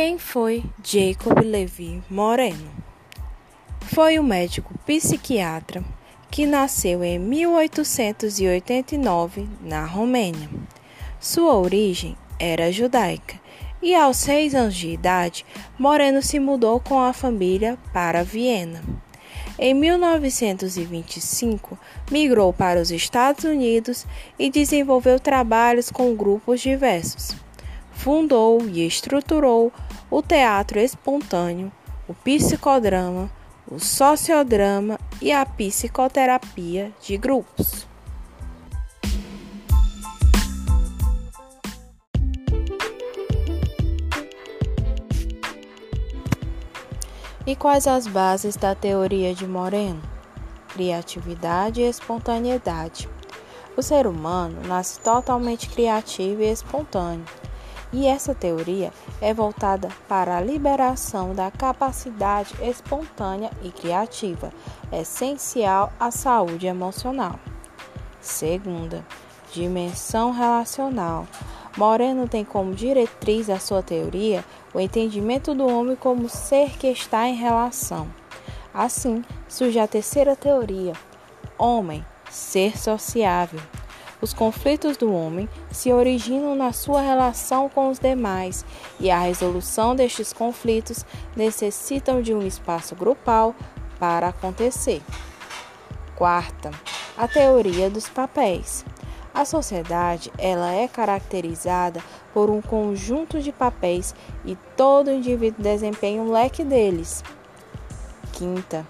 Quem foi Jacob Levi Moreno? Foi um médico psiquiatra que nasceu em 1889 na Romênia. Sua origem era judaica e, aos seis anos de idade, Moreno se mudou com a família para Viena. Em 1925, migrou para os Estados Unidos e desenvolveu trabalhos com grupos diversos. Fundou e estruturou o teatro espontâneo, o psicodrama, o sociodrama e a psicoterapia de grupos. E quais as bases da teoria de Moreno? Criatividade e espontaneidade. O ser humano nasce totalmente criativo e espontâneo, e essa teoria é voltada para a liberação da capacidade espontânea e criativa, essencial à saúde emocional. Segunda, dimensão relacional. Moreno tem como diretriz a sua teoria o entendimento do homem como ser que está em relação. Assim, surge a terceira teoria: homem, ser sociável. Os conflitos do homem se originam na sua relação com os demais e a resolução destes conflitos necessitam de um espaço grupal para acontecer. Quarta, a teoria dos papéis. A sociedade ela é caracterizada por um conjunto de papéis e todo indivíduo desempenha um leque deles. Quinta,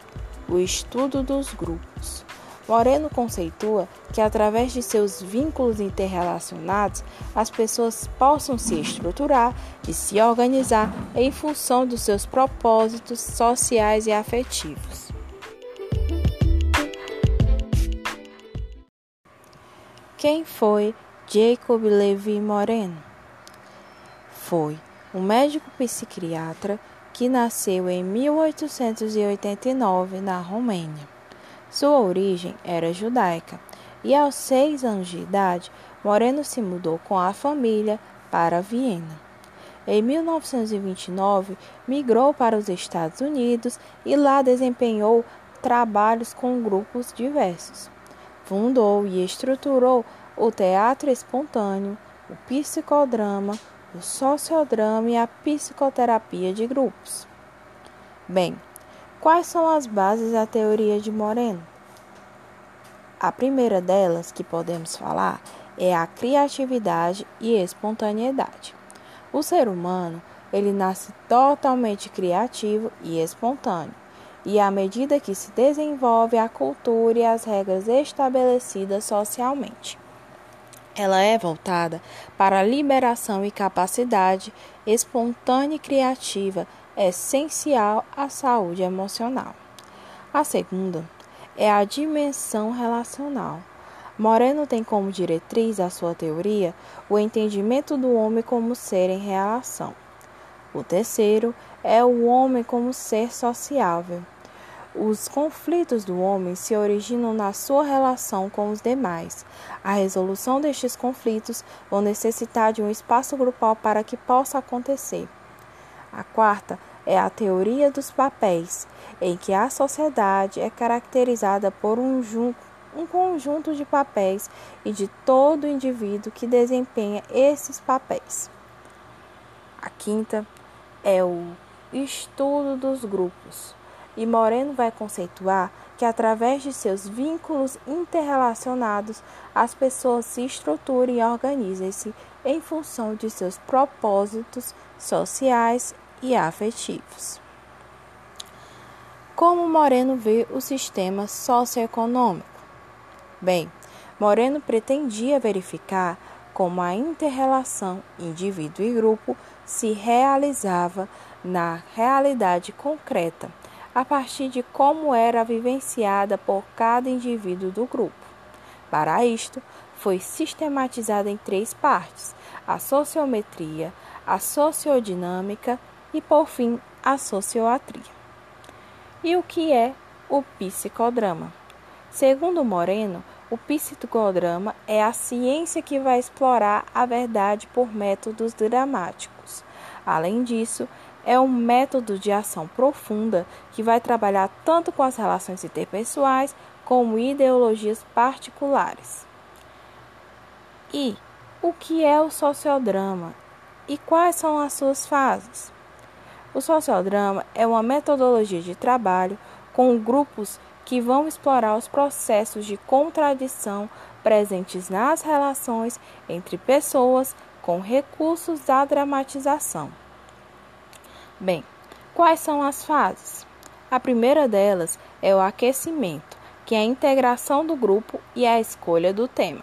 o estudo dos grupos. Moreno conceitua que através de seus vínculos interrelacionados, as pessoas possam se estruturar e se organizar em função dos seus propósitos sociais e afetivos. Quem foi Jacob Levi Moreno? Foi um médico psiquiatra que nasceu em 1889 na Romênia. Sua origem era judaica e, aos seis anos de idade, Moreno se mudou com a família para Viena. Em 1929, migrou para os Estados Unidos e lá desempenhou trabalhos com grupos diversos fundou e estruturou o teatro espontâneo, o psicodrama, o sociodrama e a psicoterapia de grupos. Bem, quais são as bases da teoria de Moreno? A primeira delas que podemos falar é a criatividade e espontaneidade. O ser humano, ele nasce totalmente criativo e espontâneo e à medida que se desenvolve a cultura e as regras estabelecidas socialmente. Ela é voltada para a liberação e capacidade espontânea e criativa, essencial à saúde emocional. A segunda é a dimensão relacional. Moreno tem como diretriz a sua teoria o entendimento do homem como ser em relação. O terceiro é o homem como ser sociável. Os conflitos do homem se originam na sua relação com os demais. A resolução destes conflitos vão necessitar de um espaço grupal para que possa acontecer. A quarta é a teoria dos papéis, em que a sociedade é caracterizada por um, um conjunto de papéis e de todo indivíduo que desempenha esses papéis. A quinta é o estudo dos grupos e Moreno vai conceituar que através de seus vínculos interrelacionados as pessoas se estruturam e organizam-se em função de seus propósitos sociais e afetivos. Como Moreno vê o sistema socioeconômico? Bem, Moreno pretendia verificar como a interrelação indivíduo e grupo se realizava na realidade concreta a partir de como era vivenciada por cada indivíduo do grupo. Para isto, foi sistematizada em três partes: a sociometria, a sociodinâmica e, por fim, a socioatria. E o que é o psicodrama? Segundo Moreno, o psicodrama é a ciência que vai explorar a verdade por métodos dramáticos. Além disso, é um método de ação profunda que vai trabalhar tanto com as relações interpessoais como ideologias particulares. E o que é o sociodrama e quais são as suas fases? O sociodrama é uma metodologia de trabalho com grupos que vão explorar os processos de contradição presentes nas relações entre pessoas com recursos da dramatização. Bem, quais são as fases? A primeira delas é o aquecimento, que é a integração do grupo e a escolha do tema.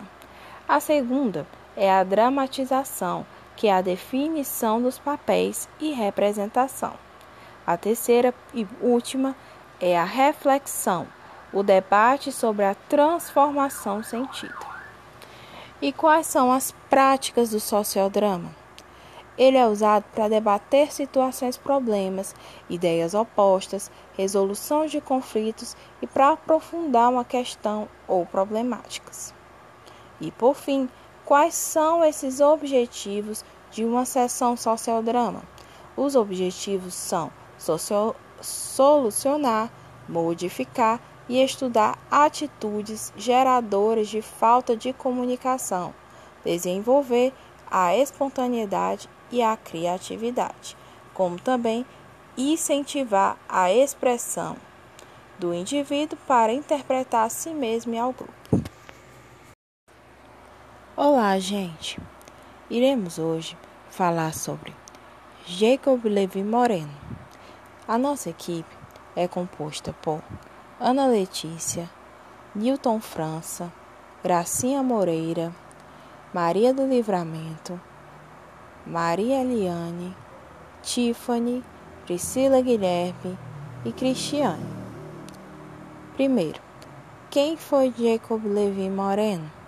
A segunda é a dramatização, que é a definição dos papéis e representação. A terceira e última é a reflexão, o debate sobre a transformação sentida. E quais são as práticas do sociodrama? Ele é usado para debater situações, problemas, ideias opostas, resolução de conflitos e para aprofundar uma questão ou problemáticas. E por fim, quais são esses objetivos de uma sessão sociodrama? Os objetivos são solucionar, modificar e estudar atitudes geradoras de falta de comunicação, desenvolver a espontaneidade e a criatividade, como também incentivar a expressão do indivíduo para interpretar a si mesmo e ao grupo. Olá, gente! Iremos hoje falar sobre Jacob Levi Moreno. A nossa equipe é composta por Ana Letícia, Newton França, Gracinha Moreira, Maria do Livramento, Maria Eliane, Tiffany, Priscila Guilherme e Cristiane. Primeiro, quem foi Jacob Levi Moreno?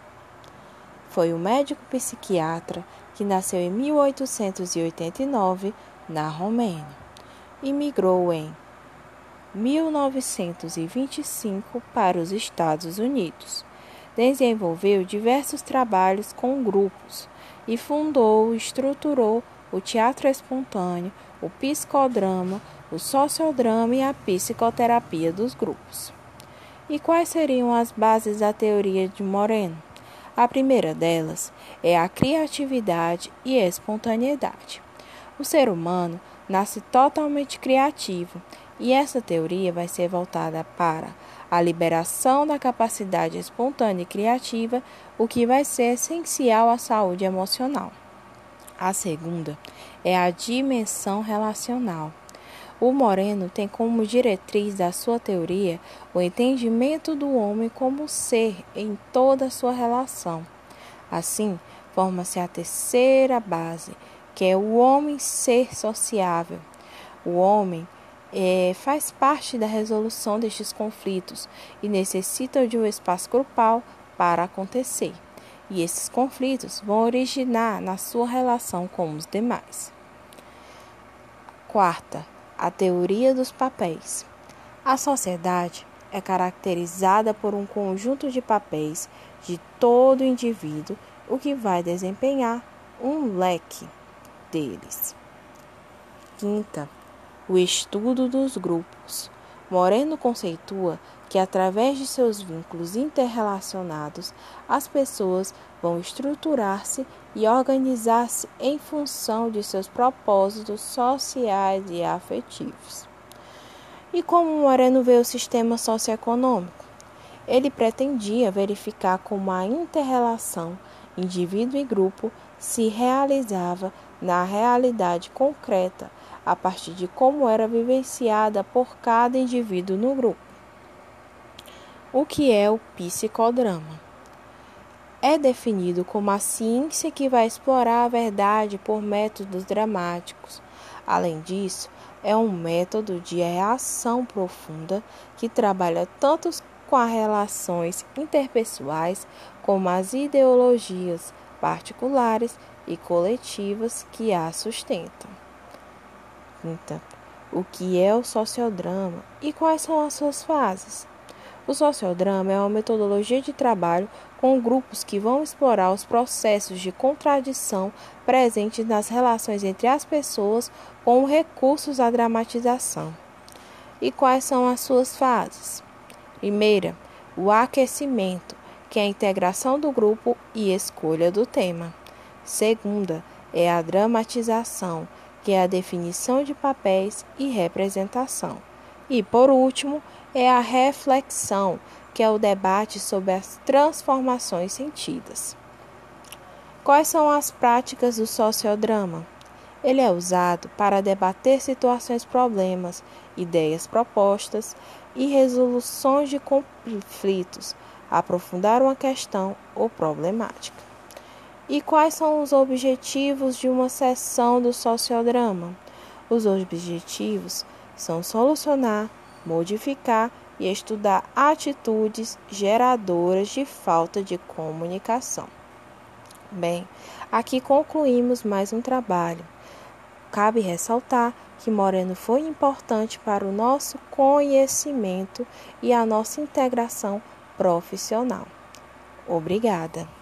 Foi um médico psiquiatra que nasceu em 1889 na Romênia e migrou em 1925 para os Estados Unidos. Desenvolveu diversos trabalhos com grupos e fundou e estruturou o teatro espontâneo, o psicodrama, o sociodrama e a psicoterapia dos grupos. E quais seriam as bases da teoria de Moreno? A primeira delas é a criatividade e espontaneidade. O ser humano nasce totalmente criativo e essa teoria vai ser voltada para a liberação da capacidade espontânea e criativa, o que vai ser essencial à saúde emocional. A segunda é a dimensão relacional. O Moreno tem como diretriz da sua teoria o entendimento do homem como ser em toda a sua relação. Assim, forma-se a terceira base, que é o homem ser sociável. O homem é, faz parte da resolução destes conflitos e necessita de um espaço grupal para acontecer. E esses conflitos vão originar na sua relação com os demais. Quarta, a teoria dos papéis. A sociedade é caracterizada por um conjunto de papéis de todo indivíduo, o que vai desempenhar um leque deles. Quinta, o estudo dos grupos. Moreno conceitua que, através de seus vínculos interrelacionados, as pessoas vão estruturar-se e organizar-se em função de seus propósitos sociais e afetivos. E como Moreno vê o sistema socioeconômico? Ele pretendia verificar como a interrelação indivíduo e grupo se realizava na realidade concreta a partir de como era vivenciada por cada indivíduo no grupo. O que é o psicodrama? É definido como a ciência que vai explorar a verdade por métodos dramáticos. Além disso, é um método de reação profunda que trabalha tanto com as relações interpessoais como as ideologias particulares e coletivas que a sustentam. Quinta, o que é o sociodrama e quais são as suas fases? O sociodrama é uma metodologia de trabalho com grupos que vão explorar os processos de contradição presentes nas relações entre as pessoas com recursos à dramatização. E quais são as suas fases? Primeira, o aquecimento, que é a integração do grupo e escolha do tema. Segunda, é a dramatização, que é a definição de papéis e representação. E, por último, é a reflexão, que é o debate sobre as transformações sentidas. Quais são as práticas do sociodrama? Ele é usado para debater situações, problemas, ideias propostas e resoluções de conflitos, aprofundar uma questão ou problemática. E quais são os objetivos de uma sessão do sociodrama? Os objetivos são solucionar, modificar e estudar atitudes geradoras de falta de comunicação. Bem, aqui concluímos mais um trabalho. Cabe ressaltar que Moreno foi importante para o nosso conhecimento e a nossa integração profissional. Obrigada.